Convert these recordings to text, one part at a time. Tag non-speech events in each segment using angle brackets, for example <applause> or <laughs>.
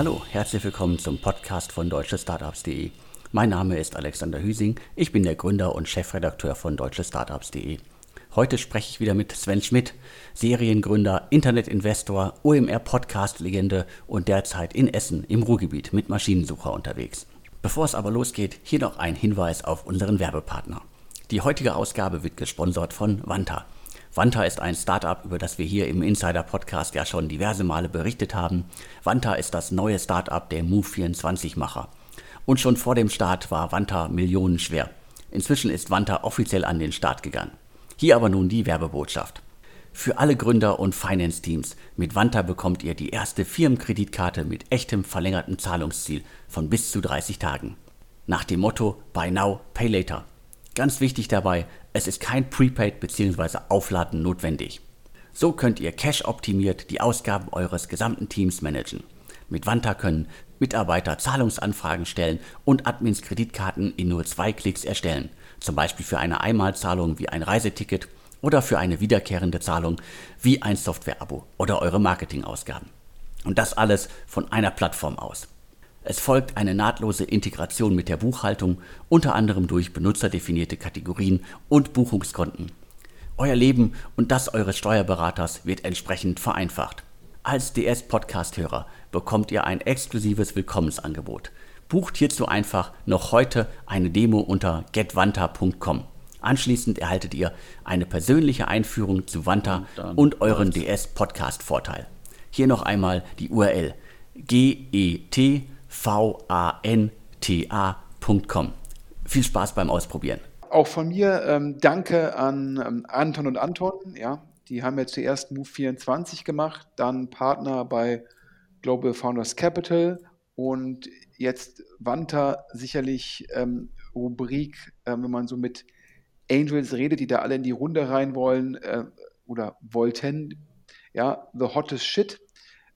Hallo, herzlich willkommen zum Podcast von deutschestartups.de. Mein Name ist Alexander Hüsing, ich bin der Gründer und Chefredakteur von deutschestartups.de. Heute spreche ich wieder mit Sven Schmidt, Seriengründer, Internetinvestor, OMR-Podcast-Legende und derzeit in Essen im Ruhrgebiet mit Maschinensucher unterwegs. Bevor es aber losgeht, hier noch ein Hinweis auf unseren Werbepartner. Die heutige Ausgabe wird gesponsert von Vanta. Vanta ist ein Startup, über das wir hier im Insider Podcast ja schon diverse Male berichtet haben. Vanta ist das neue Startup der Move24-Macher. Und schon vor dem Start war Vanta millionenschwer. Inzwischen ist Vanta offiziell an den Start gegangen. Hier aber nun die Werbebotschaft. Für alle Gründer und Finance-Teams, mit Vanta bekommt ihr die erste Firmenkreditkarte mit echtem verlängertem Zahlungsziel von bis zu 30 Tagen. Nach dem Motto Buy Now, Pay Later. Ganz wichtig dabei, es ist kein Prepaid bzw. Aufladen notwendig. So könnt ihr cash-optimiert die Ausgaben eures gesamten Teams managen. Mit Vanta können Mitarbeiter Zahlungsanfragen stellen und Admins Kreditkarten in nur zwei Klicks erstellen. Zum Beispiel für eine Einmalzahlung wie ein Reiseticket oder für eine wiederkehrende Zahlung wie ein Software-Abo oder eure Marketingausgaben. Und das alles von einer Plattform aus. Es folgt eine nahtlose Integration mit der Buchhaltung, unter anderem durch benutzerdefinierte Kategorien und Buchungskonten. Euer Leben und das eures Steuerberaters wird entsprechend vereinfacht. Als DS-Podcast-Hörer bekommt ihr ein exklusives Willkommensangebot. Bucht hierzu einfach noch heute eine Demo unter getwanta.com. Anschließend erhaltet ihr eine persönliche Einführung zu Wanta und, und euren DS-Podcast-Vorteil. Hier noch einmal die URL get vanta.com. Viel Spaß beim Ausprobieren. Auch von mir ähm, danke an ähm, Anton und Anton. Ja, die haben ja zuerst Move 24 gemacht, dann Partner bei Global Founders Capital und jetzt Wanta sicherlich ähm, Rubrik, äh, wenn man so mit Angels redet, die da alle in die Runde rein wollen äh, oder wollten. Ja, the hottest shit,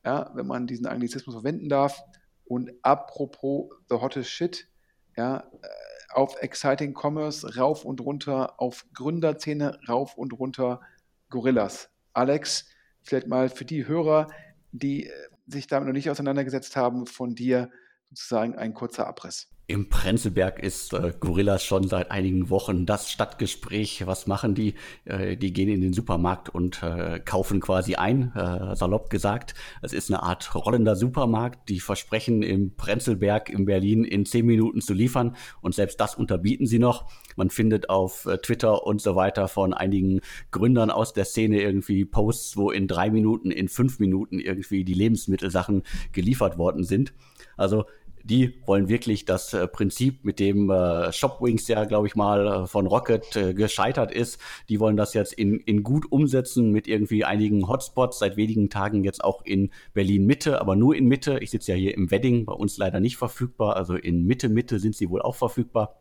ja, wenn man diesen Anglizismus verwenden darf. Und apropos The Hottest Shit, ja, äh, auf Exciting Commerce rauf und runter, auf Gründerzähne rauf und runter Gorillas. Alex, vielleicht mal für die Hörer, die äh, sich damit noch nicht auseinandergesetzt haben, von dir sozusagen ein kurzer Abriss. Im Prenzlberg ist äh, Gorillas schon seit einigen Wochen das Stadtgespräch. Was machen die? Äh, die gehen in den Supermarkt und äh, kaufen quasi ein, äh, salopp gesagt. Es ist eine Art rollender Supermarkt. Die versprechen im Prenzlberg in Berlin in zehn Minuten zu liefern und selbst das unterbieten sie noch. Man findet auf äh, Twitter und so weiter von einigen Gründern aus der Szene irgendwie Posts, wo in drei Minuten, in fünf Minuten irgendwie die Lebensmittelsachen geliefert worden sind. Also die wollen wirklich das äh, Prinzip, mit dem äh, Shopwings ja, glaube ich mal, äh, von Rocket äh, gescheitert ist, die wollen das jetzt in, in gut umsetzen mit irgendwie einigen Hotspots, seit wenigen Tagen jetzt auch in Berlin Mitte, aber nur in Mitte. Ich sitze ja hier im Wedding, bei uns leider nicht verfügbar, also in Mitte, Mitte sind sie wohl auch verfügbar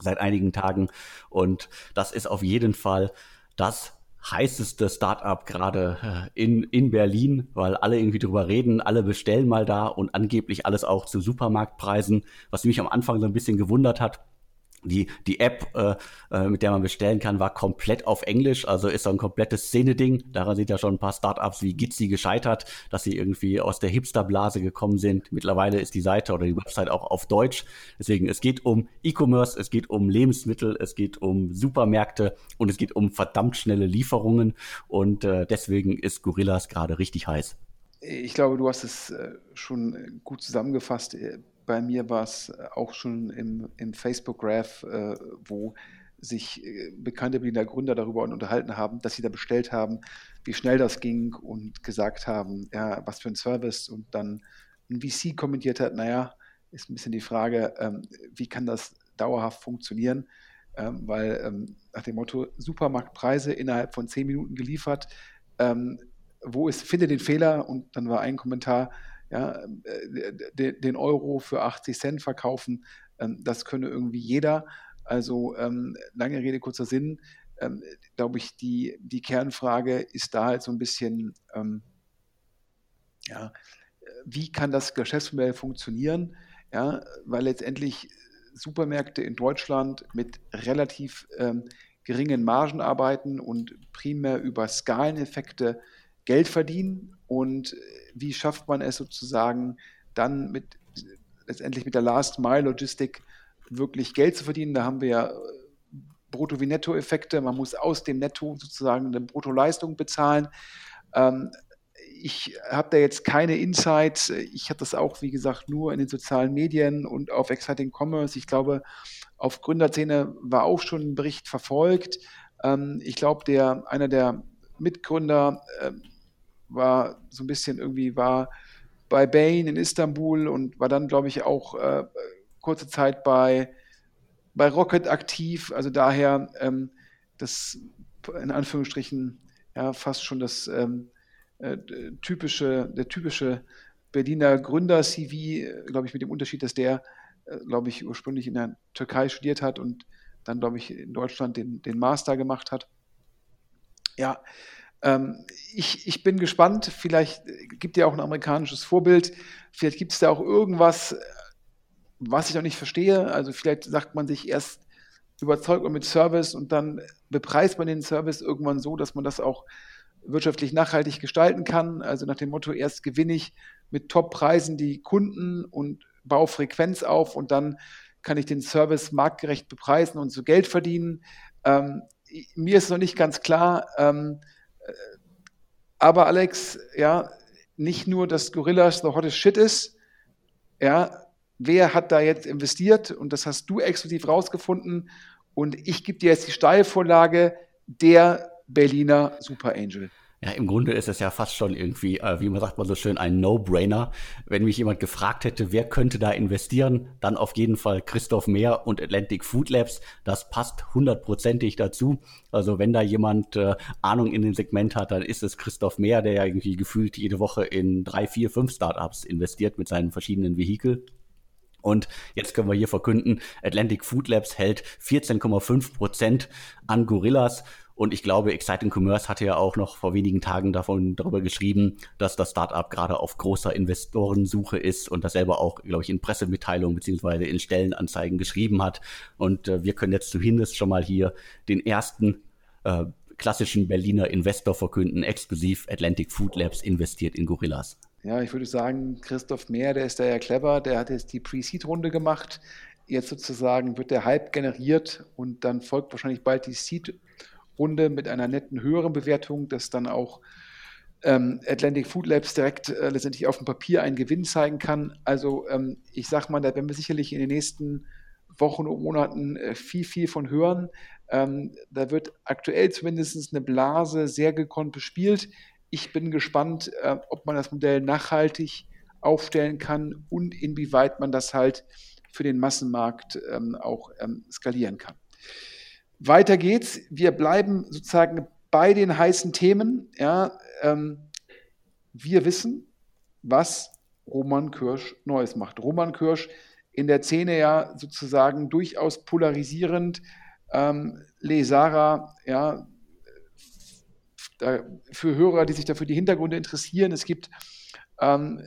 seit einigen Tagen. Und das ist auf jeden Fall das heißeste Startup gerade äh, in, in Berlin, weil alle irgendwie drüber reden, alle bestellen mal da und angeblich alles auch zu Supermarktpreisen, was mich am Anfang so ein bisschen gewundert hat. Die, die App, äh, äh, mit der man bestellen kann, war komplett auf Englisch, also ist so ein komplettes Szene-Ding. Daran sind ja schon ein paar Startups wie Gitzi gescheitert, dass sie irgendwie aus der Hipster-Blase gekommen sind. Mittlerweile ist die Seite oder die Website auch auf Deutsch. Deswegen, es geht um E-Commerce, es geht um Lebensmittel, es geht um Supermärkte und es geht um verdammt schnelle Lieferungen. Und äh, deswegen ist Gorillas gerade richtig heiß. Ich glaube, du hast es äh, schon gut zusammengefasst bei mir war es äh, auch schon im, im Facebook-Graph, äh, wo sich äh, bekannte Berliner Gründer darüber unterhalten haben, dass sie da bestellt haben, wie schnell das ging und gesagt haben, ja, was für ein Service. Und dann ein VC kommentiert hat, naja, ist ein bisschen die Frage, ähm, wie kann das dauerhaft funktionieren, ähm, weil ähm, nach dem Motto Supermarktpreise innerhalb von zehn Minuten geliefert, ähm, wo ist, finde den Fehler? Und dann war ein Kommentar, ja, äh, den Euro für 80 Cent verkaufen, ähm, das könne irgendwie jeder. Also ähm, lange Rede, kurzer Sinn, ähm, glaube ich, die, die Kernfrage ist da halt so ein bisschen, ja, wie kann das Geschäftsmodell funktionieren? Ja, weil letztendlich Supermärkte in Deutschland mit relativ ähm, geringen Margen arbeiten und primär über Skaleneffekte Geld verdienen und wie schafft man es sozusagen, dann mit letztendlich mit der Last Mile Logistik wirklich Geld zu verdienen. Da haben wir ja Brutto- wie Nettoeffekte. Man muss aus dem Netto sozusagen eine Bruttoleistung bezahlen. Ähm, ich habe da jetzt keine Insights. Ich habe das auch, wie gesagt, nur in den sozialen Medien und auf Exciting Commerce. Ich glaube, auf Gründerszene war auch schon ein Bericht verfolgt. Ähm, ich glaube, der, einer der Mitgründer äh, war so ein bisschen irgendwie, war bei Bain in Istanbul und war dann, glaube ich, auch äh, kurze Zeit bei bei Rocket aktiv, also daher ähm, das in Anführungsstrichen ja fast schon das ähm, äh, typische, der typische Berliner Gründer-CV, glaube ich, mit dem Unterschied, dass der, äh, glaube ich, ursprünglich in der Türkei studiert hat und dann, glaube ich, in Deutschland den, den Master gemacht hat. Ja, ähm, ich, ich bin gespannt. Vielleicht gibt ja auch ein amerikanisches Vorbild. Vielleicht gibt es da auch irgendwas, was ich noch nicht verstehe, also vielleicht sagt man sich erst, überzeugt man mit Service und dann bepreist man den Service irgendwann so, dass man das auch wirtschaftlich nachhaltig gestalten kann. Also nach dem Motto, erst gewinne ich mit Top-Preisen die Kunden und baue Frequenz auf und dann kann ich den Service marktgerecht bepreisen und so Geld verdienen. Ähm, mir ist noch nicht ganz klar, ähm, äh, aber Alex, ja, nicht nur, dass Gorillas the hottest shit ist, ja, wer hat da jetzt investiert und das hast du exklusiv rausgefunden und ich gebe dir jetzt die Steilvorlage, der Berliner Super Angel. Ja, im Grunde ist es ja fast schon irgendwie, äh, wie man sagt mal so schön, ein No-Brainer. Wenn mich jemand gefragt hätte, wer könnte da investieren, dann auf jeden Fall Christoph Mehr und Atlantic Food Labs. Das passt hundertprozentig dazu. Also wenn da jemand äh, Ahnung in dem Segment hat, dann ist es Christoph Mehr, der ja irgendwie gefühlt jede Woche in drei, vier, fünf Startups investiert mit seinen verschiedenen Vehikel. Und jetzt können wir hier verkünden, Atlantic Food Labs hält 14,5 Prozent an Gorillas. Und ich glaube, Exciting Commerce hatte ja auch noch vor wenigen Tagen davon darüber geschrieben, dass das Startup gerade auf großer Investorensuche ist und das selber auch, glaube ich, in Pressemitteilungen beziehungsweise in Stellenanzeigen geschrieben hat. Und äh, wir können jetzt zumindest schon mal hier den ersten äh, klassischen Berliner Investor verkünden, exklusiv Atlantic Food Labs investiert in Gorillas. Ja, ich würde sagen, Christoph Mehr, der ist da ja clever, der hat jetzt die Pre-Seed-Runde gemacht. Jetzt sozusagen wird der Hype generiert und dann folgt wahrscheinlich bald die Seed-Runde mit einer netten höheren Bewertung, dass dann auch ähm, Atlantic Food Labs direkt äh, letztendlich auf dem Papier einen Gewinn zeigen kann. Also ähm, ich sag mal, da werden wir sicherlich in den nächsten Wochen und Monaten äh, viel, viel von hören. Ähm, da wird aktuell zumindest eine Blase sehr gekonnt bespielt. Ich bin gespannt, äh, ob man das Modell nachhaltig aufstellen kann und inwieweit man das halt für den Massenmarkt ähm, auch ähm, skalieren kann. Weiter geht's. Wir bleiben sozusagen bei den heißen Themen. Ja, ähm, wir wissen, was Roman Kirsch Neues macht. Roman Kirsch in der Szene ja sozusagen durchaus polarisierend. Ähm, Lesara, ja, da, für Hörer, die sich dafür die Hintergründe interessieren, es gibt ähm,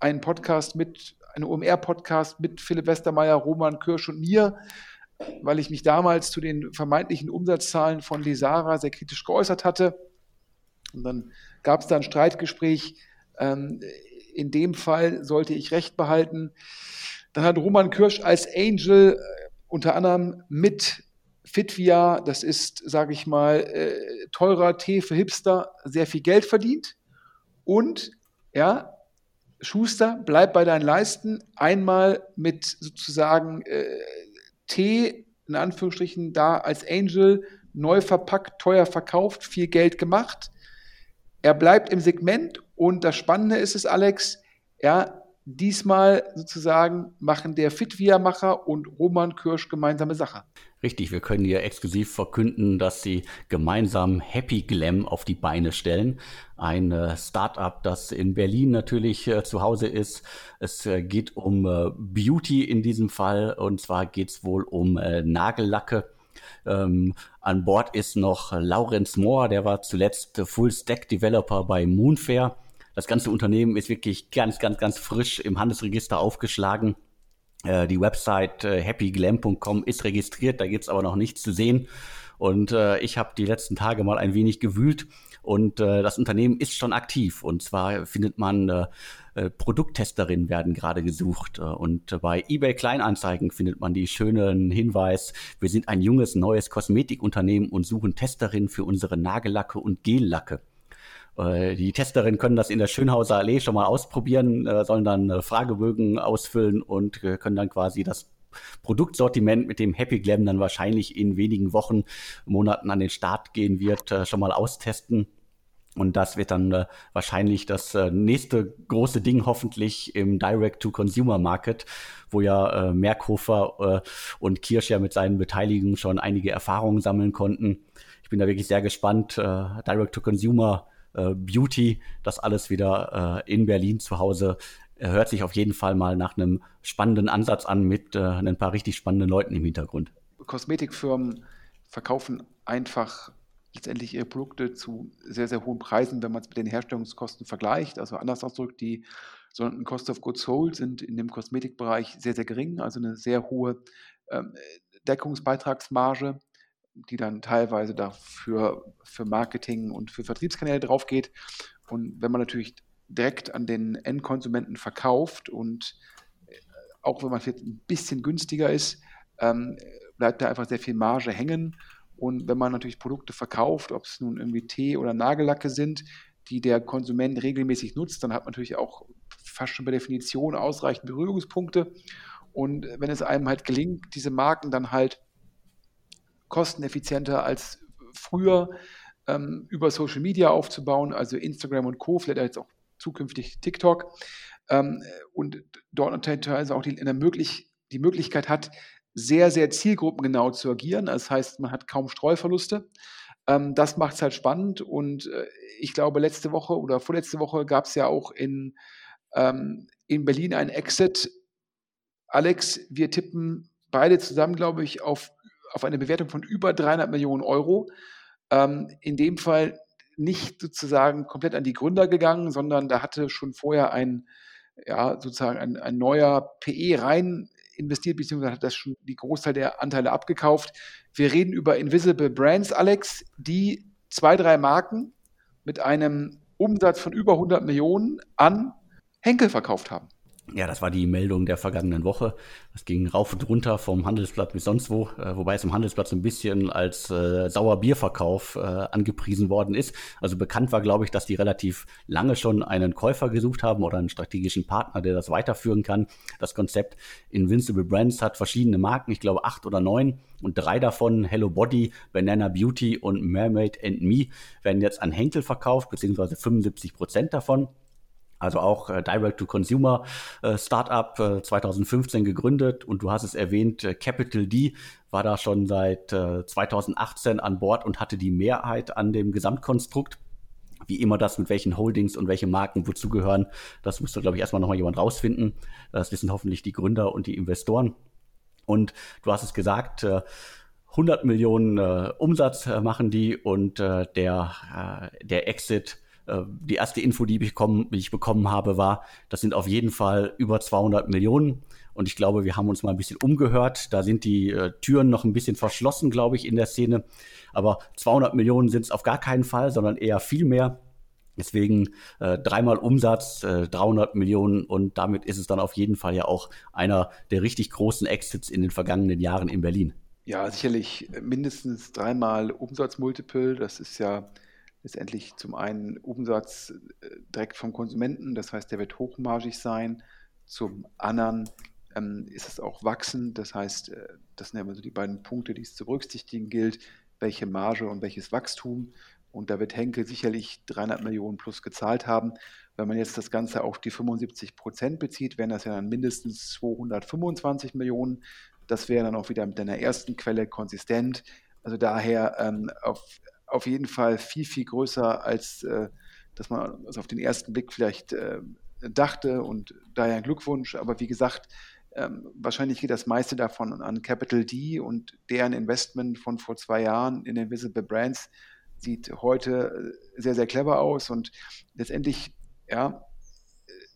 einen Podcast mit, einen OMR-Podcast mit Philipp Westermeier, Roman Kirsch und mir, weil ich mich damals zu den vermeintlichen Umsatzzahlen von Lesara sehr kritisch geäußert hatte. Und dann gab es da ein Streitgespräch. Ähm, in dem Fall sollte ich Recht behalten. Dann hat Roman Kirsch als Angel äh, unter anderem mit Fitvia, das ist, sage ich mal, äh, teurer Tee für Hipster, sehr viel Geld verdient. Und ja, Schuster, bleib bei deinen Leisten. Einmal mit sozusagen äh, Tee, in Anführungsstrichen, da als Angel neu verpackt, teuer verkauft, viel Geld gemacht. Er bleibt im Segment und das Spannende ist es, Alex, ja, diesmal sozusagen machen der Fitvia-Macher und Roman Kirsch gemeinsame Sache. Richtig, wir können hier exklusiv verkünden, dass sie gemeinsam Happy Glam auf die Beine stellen. Ein äh, Startup, das in Berlin natürlich äh, zu Hause ist. Es äh, geht um äh, Beauty in diesem Fall und zwar geht es wohl um äh, Nagellacke. Ähm, an Bord ist noch Laurenz Mohr, der war zuletzt Full-Stack-Developer bei Moonfair. Das ganze Unternehmen ist wirklich ganz, ganz, ganz frisch im Handelsregister aufgeschlagen äh, die Website äh, happyglam.com ist registriert, da gibt's aber noch nichts zu sehen. Und äh, ich habe die letzten Tage mal ein wenig gewühlt und äh, das Unternehmen ist schon aktiv. Und zwar findet man äh, äh, Produkttesterinnen werden gerade gesucht. Äh, und bei eBay Kleinanzeigen findet man die schönen Hinweis, wir sind ein junges, neues Kosmetikunternehmen und suchen Testerinnen für unsere Nagellacke und Gellacke. Äh, die Testerinnen können das in der Schönhauser Allee schon mal ausprobieren, sollen dann Fragebögen ausfüllen und können dann quasi das Produktsortiment, mit dem Happy Glam dann wahrscheinlich in wenigen Wochen, Monaten an den Start gehen wird, schon mal austesten. Und das wird dann äh, wahrscheinlich das äh, nächste große Ding hoffentlich im Direct-to-Consumer-Market, wo ja äh, Merkhofer äh, und Kirsch ja mit seinen Beteiligungen schon einige Erfahrungen sammeln konnten. Ich bin da wirklich sehr gespannt. Äh, Direct-to-Consumer, äh, Beauty, das alles wieder äh, in Berlin zu Hause hört sich auf jeden Fall mal nach einem spannenden Ansatz an mit äh, ein paar richtig spannenden Leuten im Hintergrund. Kosmetikfirmen verkaufen einfach letztendlich ihre Produkte zu sehr, sehr hohen Preisen, wenn man es mit den Herstellungskosten vergleicht. Also anders ausgedrückt, die sogenannten Cost of Goods Sold sind in dem Kosmetikbereich sehr, sehr gering, also eine sehr hohe ähm, Deckungsbeitragsmarge, die dann teilweise dafür für Marketing und für Vertriebskanäle drauf geht. Und wenn man natürlich direkt an den Endkonsumenten verkauft und äh, auch wenn man vielleicht ein bisschen günstiger ist, ähm, bleibt da einfach sehr viel Marge hängen und wenn man natürlich Produkte verkauft, ob es nun irgendwie Tee oder Nagellacke sind, die der Konsument regelmäßig nutzt, dann hat man natürlich auch fast schon per Definition ausreichend Berührungspunkte. Und wenn es einem halt gelingt, diese Marken dann halt kosteneffizienter als früher ähm, über Social Media aufzubauen, also Instagram und Co., vielleicht jetzt auch zukünftig TikTok, ähm, und dort teilweise auch die, möglich, die Möglichkeit hat, sehr, sehr zielgruppengenau zu agieren. Das heißt, man hat kaum Streuverluste. Ähm, das macht es halt spannend. Und äh, ich glaube, letzte Woche oder vorletzte Woche gab es ja auch in, ähm, in Berlin ein Exit. Alex, wir tippen beide zusammen, glaube ich, auf, auf eine Bewertung von über 300 Millionen Euro. Ähm, in dem Fall nicht sozusagen komplett an die Gründer gegangen, sondern da hatte schon vorher ein, ja, sozusagen ein, ein neuer PE rein investiert, beziehungsweise hat das schon die Großteil der Anteile abgekauft. Wir reden über Invisible Brands, Alex, die zwei, drei Marken mit einem Umsatz von über 100 Millionen an Henkel verkauft haben. Ja, das war die Meldung der vergangenen Woche. Das ging rauf und runter vom Handelsblatt bis sonst wo, äh, wobei es im Handelsblatt so ein bisschen als äh, Sauerbierverkauf äh, angepriesen worden ist. Also bekannt war, glaube ich, dass die relativ lange schon einen Käufer gesucht haben oder einen strategischen Partner, der das weiterführen kann. Das Konzept Invincible Brands hat verschiedene Marken, ich glaube acht oder neun und drei davon, Hello Body, Banana Beauty und Mermaid and Me, werden jetzt an Henkel verkauft, beziehungsweise 75 Prozent davon. Also auch äh, Direct-to-Consumer äh, Startup äh, 2015 gegründet und du hast es erwähnt, äh, Capital D war da schon seit äh, 2018 an Bord und hatte die Mehrheit an dem Gesamtkonstrukt. Wie immer das mit welchen Holdings und welche Marken wozu gehören, das müsste, glaube ich, erstmal nochmal jemand rausfinden. Das wissen hoffentlich die Gründer und die Investoren. Und du hast es gesagt, äh, 100 Millionen äh, Umsatz äh, machen die und äh, der, äh, der Exit äh, die erste Info, die ich, bekommen, die ich bekommen habe, war, das sind auf jeden Fall über 200 Millionen. Und ich glaube, wir haben uns mal ein bisschen umgehört. Da sind die äh, Türen noch ein bisschen verschlossen, glaube ich, in der Szene. Aber 200 Millionen sind es auf gar keinen Fall, sondern eher viel mehr. Deswegen äh, dreimal Umsatz, äh, 300 Millionen und damit ist es dann auf jeden Fall ja auch einer der richtig großen Exits in den vergangenen Jahren in Berlin. Ja, sicherlich mindestens dreimal Umsatzmultiple. Das ist ja letztendlich zum einen Umsatz äh, direkt vom Konsumenten, das heißt, der wird hochmargig sein. Zum anderen ähm, ist es auch wachsend, das heißt, äh, das sind ja immer so die beiden Punkte, die es zu berücksichtigen gilt, welche Marge und welches Wachstum. Und da wird Henkel sicherlich 300 Millionen plus gezahlt haben. Wenn man jetzt das Ganze auf die 75 Prozent bezieht, wären das ja dann mindestens 225 Millionen. Das wäre dann auch wieder mit einer ersten Quelle konsistent. Also daher ähm, auf auf jeden Fall viel, viel größer, als äh, dass man also auf den ersten Blick vielleicht äh, dachte. Und daher Glückwunsch. Aber wie gesagt, ähm, wahrscheinlich geht das meiste davon an Capital D und deren Investment von vor zwei Jahren in Invisible Brands sieht heute äh, sehr, sehr clever aus. Und letztendlich, ja,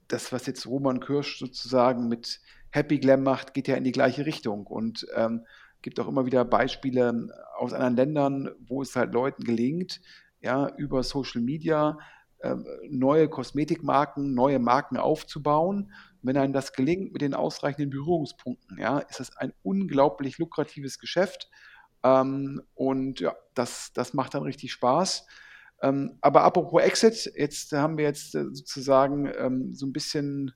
das, was jetzt Roman Kirsch sozusagen mit Happy Glam macht, geht ja in die gleiche Richtung. Und ähm, gibt auch immer wieder Beispiele aus anderen Ländern, wo es halt Leuten gelingt, ja, über Social Media äh, neue Kosmetikmarken, neue Marken aufzubauen. Wenn einem das gelingt mit den ausreichenden Berührungspunkten, ja, ist das ein unglaublich lukratives Geschäft. Ähm, und ja, das, das macht dann richtig Spaß. Ähm, aber apropos Exit, jetzt haben wir jetzt äh, sozusagen ähm, so ein bisschen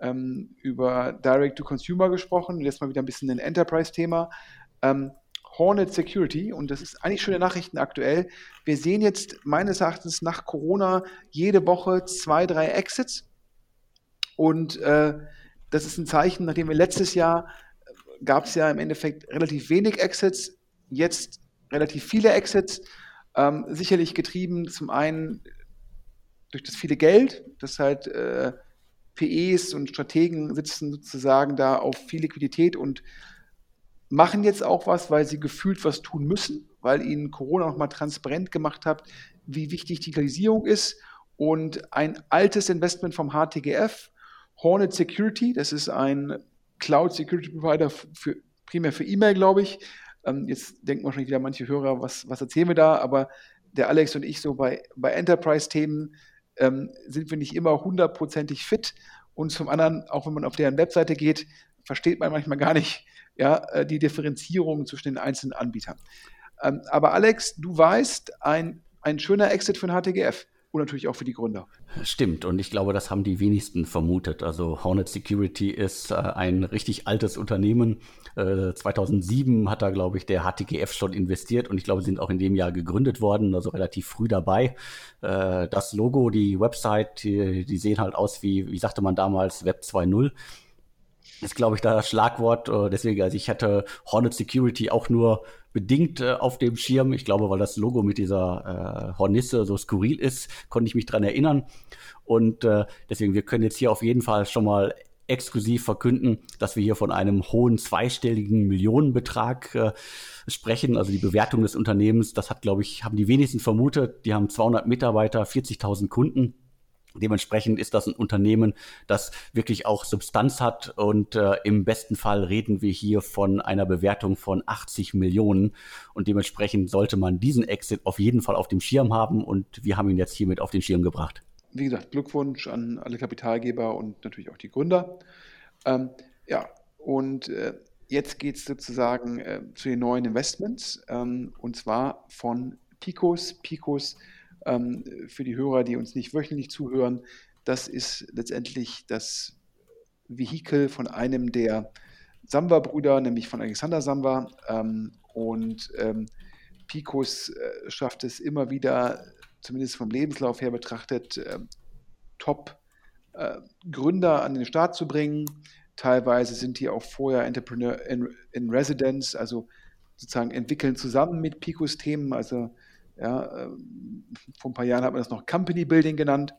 ähm, über Direct to Consumer gesprochen. Jetzt mal wieder ein bisschen ein Enterprise-Thema. Ähm, Hornet Security, und das ist eigentlich schöne Nachrichten aktuell. Wir sehen jetzt meines Erachtens nach Corona jede Woche zwei, drei Exits. Und äh, das ist ein Zeichen, nachdem wir letztes Jahr äh, gab es ja im Endeffekt relativ wenig Exits, jetzt relativ viele Exits. Ähm, sicherlich getrieben zum einen durch das viele Geld, das halt äh, PEs und Strategen sitzen sozusagen da auf viel Liquidität und machen jetzt auch was, weil sie gefühlt was tun müssen, weil ihnen Corona nochmal transparent gemacht hat, wie wichtig Digitalisierung ist. Und ein altes Investment vom HTGF, Hornet Security, das ist ein Cloud Security Provider für, primär für E-Mail, glaube ich, ähm, jetzt denken wahrscheinlich wieder manche Hörer, was, was erzählen wir da? Aber der Alex und ich so bei, bei Enterprise-Themen ähm, sind wir nicht immer hundertprozentig fit. Und zum anderen, auch wenn man auf deren Webseite geht, versteht man manchmal gar nicht ja, äh, die Differenzierung zwischen den einzelnen Anbietern. Ähm, aber Alex, du weißt, ein, ein schöner Exit für den HTGF und natürlich auch für die Gründer. Stimmt, und ich glaube, das haben die wenigsten vermutet. Also Hornet Security ist äh, ein richtig altes Unternehmen. Äh, 2007 hat da, glaube ich, der HTGF schon investiert und ich glaube, sie sind auch in dem Jahr gegründet worden, also relativ früh dabei. Äh, das Logo, die Website, die, die, sehen halt aus wie, wie sagte man damals, Web 2.0 ist, glaube ich, das Schlagwort. Äh, deswegen, also ich hatte Hornet Security auch nur bedingt äh, auf dem Schirm. Ich glaube, weil das Logo mit dieser äh, Hornisse so skurril ist, konnte ich mich dran erinnern. Und äh, deswegen, wir können jetzt hier auf jeden Fall schon mal exklusiv verkünden, dass wir hier von einem hohen zweistelligen Millionenbetrag äh, sprechen. Also die Bewertung des Unternehmens, das hat, glaube ich, haben die wenigsten vermutet. Die haben 200 Mitarbeiter, 40.000 Kunden. Dementsprechend ist das ein Unternehmen, das wirklich auch Substanz hat und äh, im besten Fall reden wir hier von einer Bewertung von 80 Millionen und dementsprechend sollte man diesen Exit auf jeden Fall auf dem Schirm haben und wir haben ihn jetzt hiermit auf den Schirm gebracht. Wie gesagt, Glückwunsch an alle Kapitalgeber und natürlich auch die Gründer. Ähm, ja, und äh, jetzt geht es sozusagen äh, zu den neuen Investments ähm, und zwar von Picos. Picos ähm, für die Hörer, die uns nicht wöchentlich zuhören, das ist letztendlich das Vehikel von einem der Samba-Brüder, nämlich von Alexander Samba. Ähm, und ähm, Picos äh, schafft es immer wieder, zumindest vom Lebenslauf her betrachtet, äh, Top-Gründer äh, an den Start zu bringen. Teilweise sind die auch vorher Entrepreneur in, in Residence, also sozusagen entwickeln zusammen mit Picos Themen. Also ja, ähm, vor ein paar Jahren hat man das noch Company Building genannt.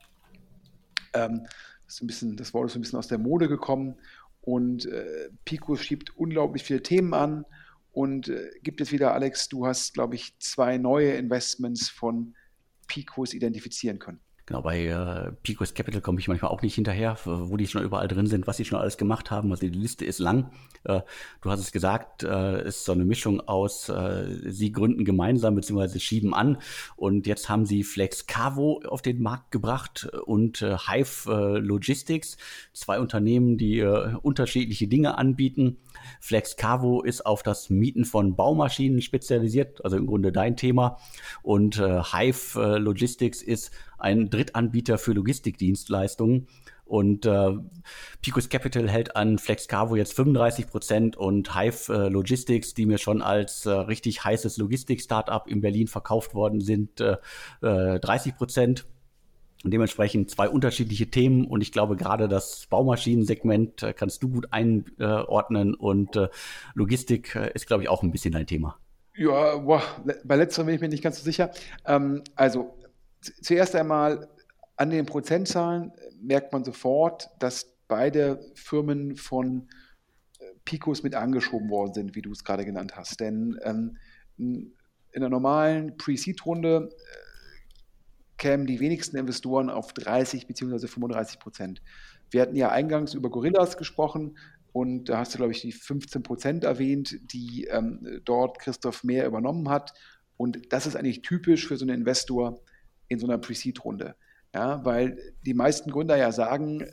Ähm, das, ein bisschen, das Wort ist ein bisschen aus der Mode gekommen. Und äh, Pico schiebt unglaublich viele Themen an. Und äh, gibt es wieder, Alex, du hast, glaube ich, zwei neue Investments von Picos identifizieren können. Genau, bei äh, Picos Capital komme ich manchmal auch nicht hinterher, wo die schon überall drin sind, was sie schon alles gemacht haben. Also die Liste ist lang. Äh, du hast es gesagt, äh, ist so eine Mischung aus, äh, sie gründen gemeinsam bzw. schieben an. Und jetzt haben sie Flex Cavo auf den Markt gebracht und äh, Hive äh, Logistics, zwei Unternehmen, die äh, unterschiedliche Dinge anbieten. Flex Cavo ist auf das Mieten von Baumaschinen spezialisiert, also im Grunde dein Thema. Und äh, Hive äh, Logistics ist ein Drittanbieter für Logistikdienstleistungen. Und äh, Picos Capital hält an FlexCarvo jetzt 35 Prozent und Hive äh, Logistics, die mir schon als äh, richtig heißes Logistik-Startup in Berlin verkauft worden sind, äh, 30 äh, Prozent. Und dementsprechend zwei unterschiedliche Themen und ich glaube gerade das Baumaschinensegment äh, kannst du gut einordnen und äh, Logistik äh, ist glaube ich auch ein bisschen dein Thema. Ja, boah, bei letzterem bin ich mir nicht ganz so sicher. Ähm, also zuerst einmal an den Prozentzahlen merkt man sofort, dass beide Firmen von Picos mit angeschoben worden sind, wie du es gerade genannt hast. Denn ähm, in der normalen Pre-Seed-Runde kämen die wenigsten Investoren auf 30 bzw. 35 Prozent. Wir hatten ja eingangs über Gorillas gesprochen. Und da hast du, glaube ich, die 15 Prozent erwähnt, die ähm, dort Christoph Mehr übernommen hat. Und das ist eigentlich typisch für so einen Investor in so einer Pre-Seed-Runde. Ja, weil die meisten Gründer ja sagen,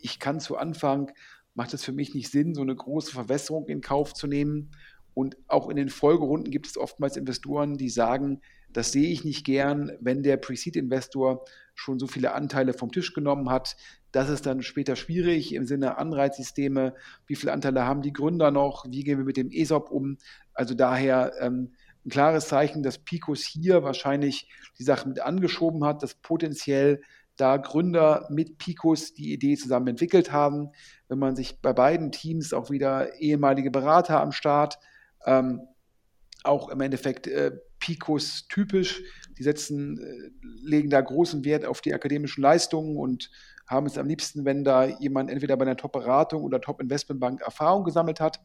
ich kann zu Anfang, macht es für mich nicht Sinn, so eine große Verwässerung in Kauf zu nehmen. Und auch in den Folgerunden gibt es oftmals Investoren, die sagen, das sehe ich nicht gern, wenn der Pre-Seed-Investor schon so viele Anteile vom Tisch genommen hat. Das ist dann später schwierig im Sinne Anreizsysteme. Wie viele Anteile haben die Gründer noch? Wie gehen wir mit dem ESOP um? Also daher ähm, ein klares Zeichen, dass Picos hier wahrscheinlich die Sache mit angeschoben hat, dass potenziell da Gründer mit Picos die Idee zusammen entwickelt haben. Wenn man sich bei beiden Teams auch wieder ehemalige Berater am Start, ähm, auch im Endeffekt äh, Picos typisch. Die setzen, äh, legen da großen Wert auf die akademischen Leistungen und haben es am liebsten, wenn da jemand entweder bei einer Top-Beratung oder Top-Investmentbank Erfahrung gesammelt hat.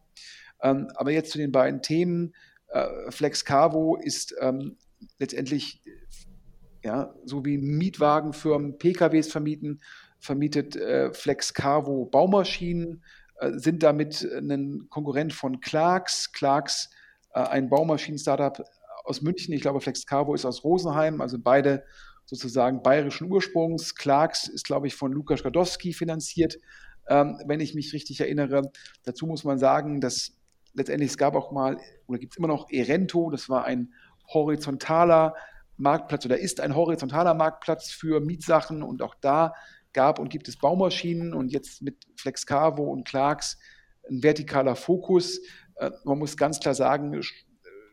Ähm, aber jetzt zu den beiden Themen. Äh, Flex Carvo ist ähm, letztendlich ja, so wie Mietwagenfirmen PKWs vermieten, vermietet äh, Flex Carvo Baumaschinen, sind damit ein Konkurrent von Clarks. Clarks, ein Baumaschinen-Startup, aus München, ich glaube, Flex Carvo ist aus Rosenheim, also beide sozusagen bayerischen Ursprungs. Clarks ist, glaube ich, von Lukas Gadowski finanziert, ähm, wenn ich mich richtig erinnere. Dazu muss man sagen, dass letztendlich es gab auch mal, oder gibt es immer noch Erento, das war ein horizontaler Marktplatz oder ist ein horizontaler Marktplatz für Mietsachen und auch da gab und gibt es Baumaschinen und jetzt mit Flexcavo und Clarks ein vertikaler Fokus. Äh, man muss ganz klar sagen,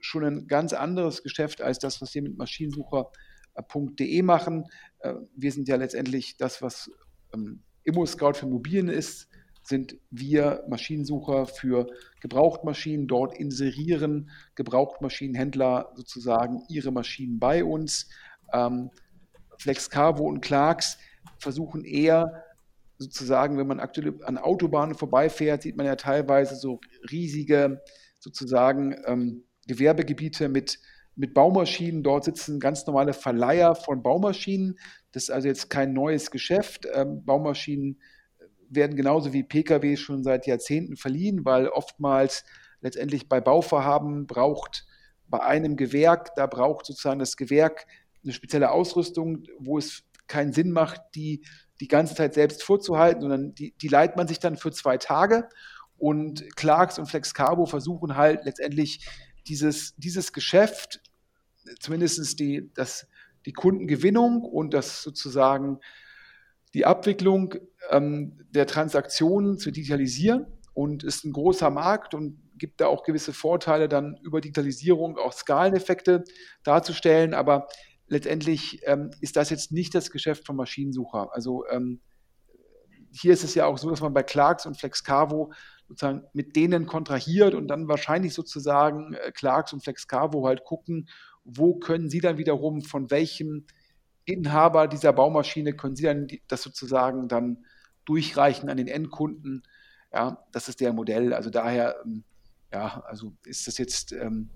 schon ein ganz anderes Geschäft als das, was wir mit Maschinensucher.de machen. Äh, wir sind ja letztendlich das, was ähm, Immo-Scout für Mobilen ist, sind wir Maschinensucher für Gebrauchtmaschinen. Dort inserieren Gebrauchtmaschinenhändler sozusagen ihre Maschinen bei uns. Ähm, und Clarks versuchen eher sozusagen, wenn man aktuell an Autobahnen vorbeifährt, sieht man ja teilweise so riesige sozusagen ähm, Gewerbegebiete mit, mit Baumaschinen. Dort sitzen ganz normale Verleiher von Baumaschinen. Das ist also jetzt kein neues Geschäft. Ähm, Baumaschinen werden genauso wie Pkw schon seit Jahrzehnten verliehen, weil oftmals letztendlich bei Bauvorhaben braucht bei einem Gewerk, da braucht sozusagen das Gewerk eine spezielle Ausrüstung, wo es keinen Sinn macht, die die ganze Zeit selbst vorzuhalten, sondern die, die leiht man sich dann für zwei Tage. Und Clarks und Flex Carbo versuchen halt letztendlich dieses, dieses Geschäft, zumindest die, das, die Kundengewinnung und das sozusagen die Abwicklung ähm, der Transaktionen zu digitalisieren und ist ein großer Markt und gibt da auch gewisse Vorteile, dann über Digitalisierung auch Skaleneffekte darzustellen. Aber letztendlich ähm, ist das jetzt nicht das Geschäft vom Maschinensucher. Also ähm, hier ist es ja auch so, dass man bei Clarks und Flexcavo sozusagen mit denen kontrahiert und dann wahrscheinlich sozusagen äh, Clarks und Flexcavo halt gucken, wo können sie dann wiederum von welchem Inhaber dieser Baumaschine können sie dann das sozusagen dann durchreichen an den Endkunden. Ja, das ist der Modell. Also daher, ähm, ja, also ist das jetzt, ähm,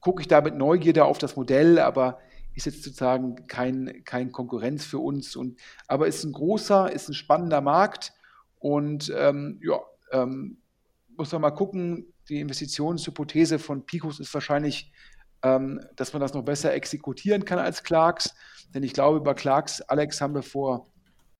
gucke ich da mit Neugierde auf das Modell, aber ist jetzt sozusagen kein, kein Konkurrenz für uns. Und, aber ist ein großer, ist ein spannender Markt und ähm, ja, ähm, muss man mal gucken. Die Investitionshypothese von Picos ist wahrscheinlich, ähm, dass man das noch besser exekutieren kann als Clarks. Denn ich glaube, über Clarks, Alex, haben wir vor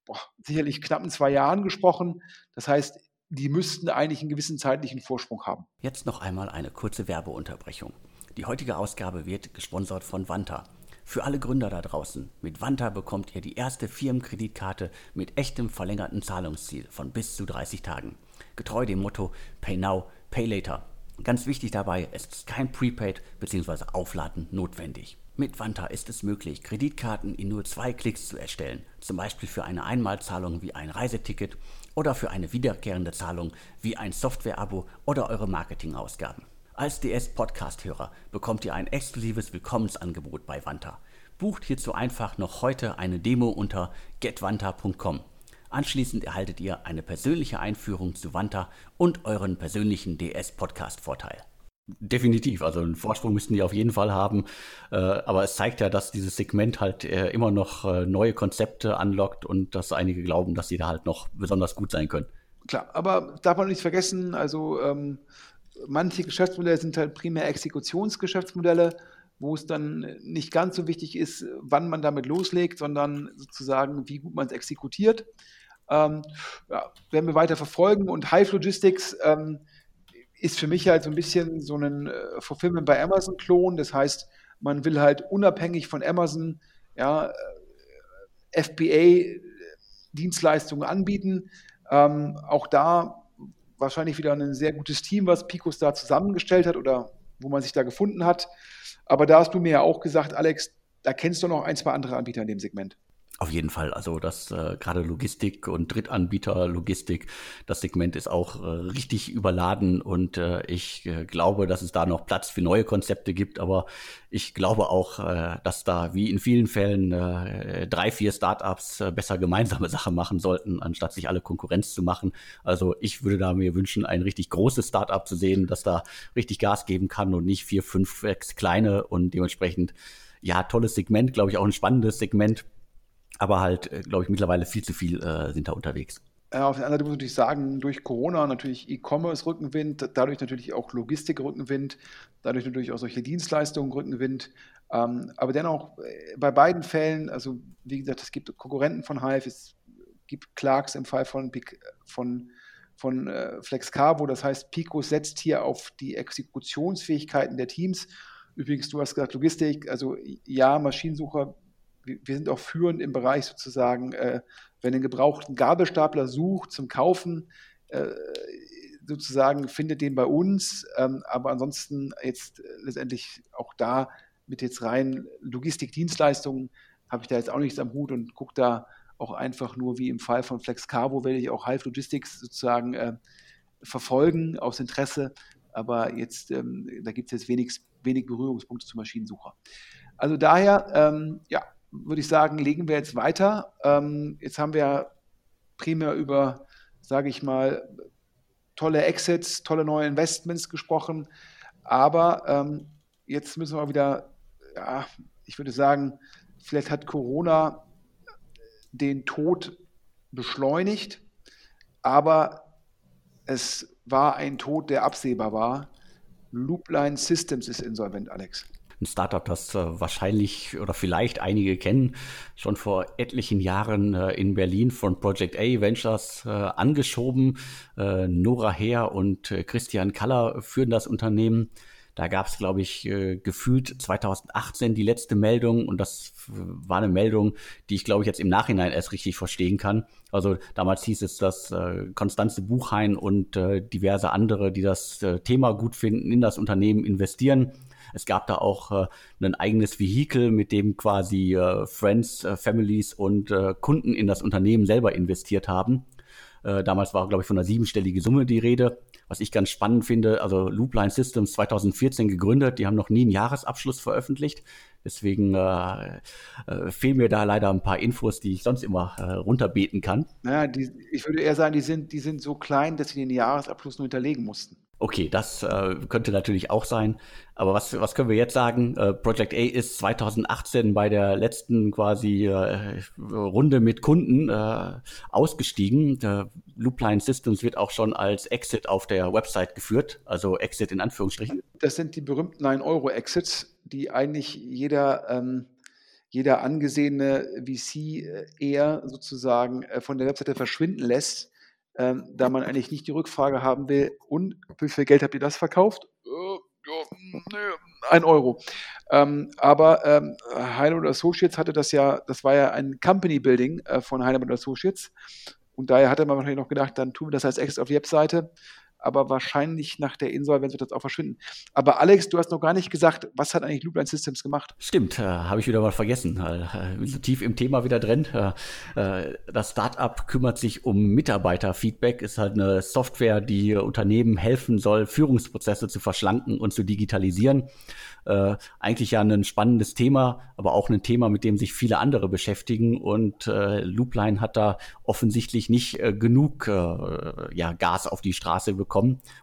boah, sicherlich knappen zwei Jahren gesprochen. Das heißt, die müssten eigentlich einen gewissen zeitlichen Vorsprung haben. Jetzt noch einmal eine kurze Werbeunterbrechung. Die heutige Ausgabe wird gesponsert von Vanta. Für alle Gründer da draußen, mit Vanta bekommt ihr die erste Firmenkreditkarte mit echtem verlängerten Zahlungsziel von bis zu 30 Tagen. Getreu dem Motto Pay Now, Pay Later. Ganz wichtig dabei, es ist kein Prepaid bzw. Aufladen notwendig. Mit Vanta ist es möglich, Kreditkarten in nur zwei Klicks zu erstellen, zum Beispiel für eine Einmalzahlung wie ein Reiseticket oder für eine wiederkehrende Zahlung wie ein Software-Abo oder eure Marketingausgaben. Als DS-Podcast-Hörer bekommt ihr ein exklusives Willkommensangebot bei Wanta. Bucht hierzu einfach noch heute eine Demo unter getwanta.com. Anschließend erhaltet ihr eine persönliche Einführung zu Wanta und euren persönlichen DS-Podcast-Vorteil. Definitiv, also einen Vorsprung müssten die auf jeden Fall haben. Äh, aber es zeigt ja, dass dieses Segment halt äh, immer noch äh, neue Konzepte anlockt und dass einige glauben, dass sie da halt noch besonders gut sein können. Klar, aber darf man nicht vergessen, also ähm, manche Geschäftsmodelle sind halt primär Exekutionsgeschäftsmodelle, wo es dann nicht ganz so wichtig ist, wann man damit loslegt, sondern sozusagen, wie gut man es exekutiert. Ähm, ja, werden wir weiter verfolgen und Hive Logistics ähm, ist für mich halt so ein bisschen so ein äh, Fulfillment bei Amazon-Klon. Das heißt, man will halt unabhängig von Amazon ja, äh, FBA-Dienstleistungen anbieten. Ähm, auch da wahrscheinlich wieder ein sehr gutes Team, was Picos da zusammengestellt hat oder wo man sich da gefunden hat. Aber da hast du mir ja auch gesagt, Alex, da kennst du noch ein, zwei andere Anbieter in dem Segment. Auf jeden Fall. Also das äh, gerade Logistik und Drittanbieter Logistik, das Segment ist auch äh, richtig überladen und äh, ich äh, glaube, dass es da noch Platz für neue Konzepte gibt. Aber ich glaube auch, äh, dass da wie in vielen Fällen äh, drei, vier Startups äh, besser gemeinsame <laughs> Sachen machen sollten, anstatt sich alle Konkurrenz zu machen. Also ich würde da mir wünschen, ein richtig großes Startup zu sehen, das da richtig Gas geben kann und nicht vier, fünf, sechs kleine und dementsprechend ja, tolles Segment, glaube ich, auch ein spannendes Segment aber halt, äh, glaube ich, mittlerweile viel zu viel äh, sind da unterwegs. Auf der anderen Seite muss ich natürlich sagen, durch Corona natürlich E-Commerce Rückenwind, dadurch natürlich auch Logistik Rückenwind, dadurch natürlich auch solche Dienstleistungen Rückenwind. Ähm, aber dennoch äh, bei beiden Fällen, also wie gesagt, es gibt Konkurrenten von Hive, es gibt Clarks im Fall von, von, von äh, FlexCarvo, das heißt, Pico setzt hier auf die Exekutionsfähigkeiten der Teams. Übrigens, du hast gesagt Logistik, also ja, Maschinensucher wir sind auch führend im Bereich sozusagen, äh, wenn ein gebrauchten Gabelstapler sucht zum Kaufen, äh, sozusagen findet den bei uns. Ähm, aber ansonsten jetzt letztendlich auch da mit jetzt rein Logistikdienstleistungen habe ich da jetzt auch nichts am Hut und gucke da auch einfach nur wie im Fall von Flex Carbo werde ich auch Hive Logistics sozusagen äh, verfolgen aus Interesse. Aber jetzt, ähm, da gibt es jetzt wenig, wenig Berührungspunkte zum Maschinensucher. Also daher, ähm, ja, würde ich sagen, legen wir jetzt weiter. Ähm, jetzt haben wir primär über, sage ich mal, tolle Exits, tolle neue Investments gesprochen. Aber ähm, jetzt müssen wir wieder, ja, ich würde sagen, vielleicht hat Corona den Tod beschleunigt, aber es war ein Tod, der absehbar war. Loopline Systems ist insolvent, Alex ein Startup, das äh, wahrscheinlich oder vielleicht einige kennen, schon vor etlichen Jahren äh, in Berlin von Project A Ventures äh, angeschoben. Nora Heer und Christian Kaller führen das Unternehmen. Da gab es, glaube ich, gefühlt 2018 die letzte Meldung und das war eine Meldung, die ich, glaube ich, jetzt im Nachhinein erst richtig verstehen kann. Also damals hieß es, dass Konstanze Buchhain und diverse andere, die das Thema gut finden, in das Unternehmen investieren. Es gab da auch äh, ein eigenes Vehikel, mit dem quasi äh, Friends, äh, Families und Kunden in das Unternehmen selber investiert haben. Damals war, glaube ich, von einer siebenstelligen Summe die Rede. Was ich ganz spannend finde, also Loopline Systems 2014 gegründet, die haben noch nie einen Jahresabschluss veröffentlicht. Deswegen äh, äh, fehlen mir da leider ein paar Infos, die ich sonst immer äh, runterbeten kann. Naja, die, ich würde eher sagen, die sind, die sind so klein, dass sie den Jahresabschluss nur hinterlegen mussten. Okay, das äh, könnte natürlich auch sein. Aber was, was können wir jetzt sagen? Äh, Project A ist 2018 bei der letzten quasi äh, Runde mit Kunden äh, ausgestiegen. Der Loopline Systems wird auch schon als Exit auf der Website geführt, also Exit in Anführungsstrichen. Das sind die berühmten 9-Euro-Exits, die eigentlich jeder, ähm, jeder angesehene VC äh, eher sozusagen äh, von der Webseite verschwinden lässt ähm, da man eigentlich nicht die Rückfrage haben will, und wie viel Geld habt ihr das verkauft? Äh, ja, ein Euro. Ähm, aber ähm, Heinemann Associates hatte das ja, das war ja ein Company Building äh, von Heinemann Associates. Und daher hatte man wahrscheinlich noch gedacht, dann tun wir das als Exit auf die Webseite aber wahrscheinlich nach der Insolvenz wird das auch verschwinden. Aber Alex, du hast noch gar nicht gesagt, was hat eigentlich Loopline Systems gemacht? Stimmt, äh, habe ich wieder mal vergessen. Äh, so tief im Thema wieder drin. Äh, äh, das Startup kümmert sich um Mitarbeiterfeedback, ist halt eine Software, die Unternehmen helfen soll, Führungsprozesse zu verschlanken und zu digitalisieren. Äh, eigentlich ja ein spannendes Thema, aber auch ein Thema, mit dem sich viele andere beschäftigen. Und äh, Loopline hat da offensichtlich nicht äh, genug äh, ja, Gas auf die Straße bekommen.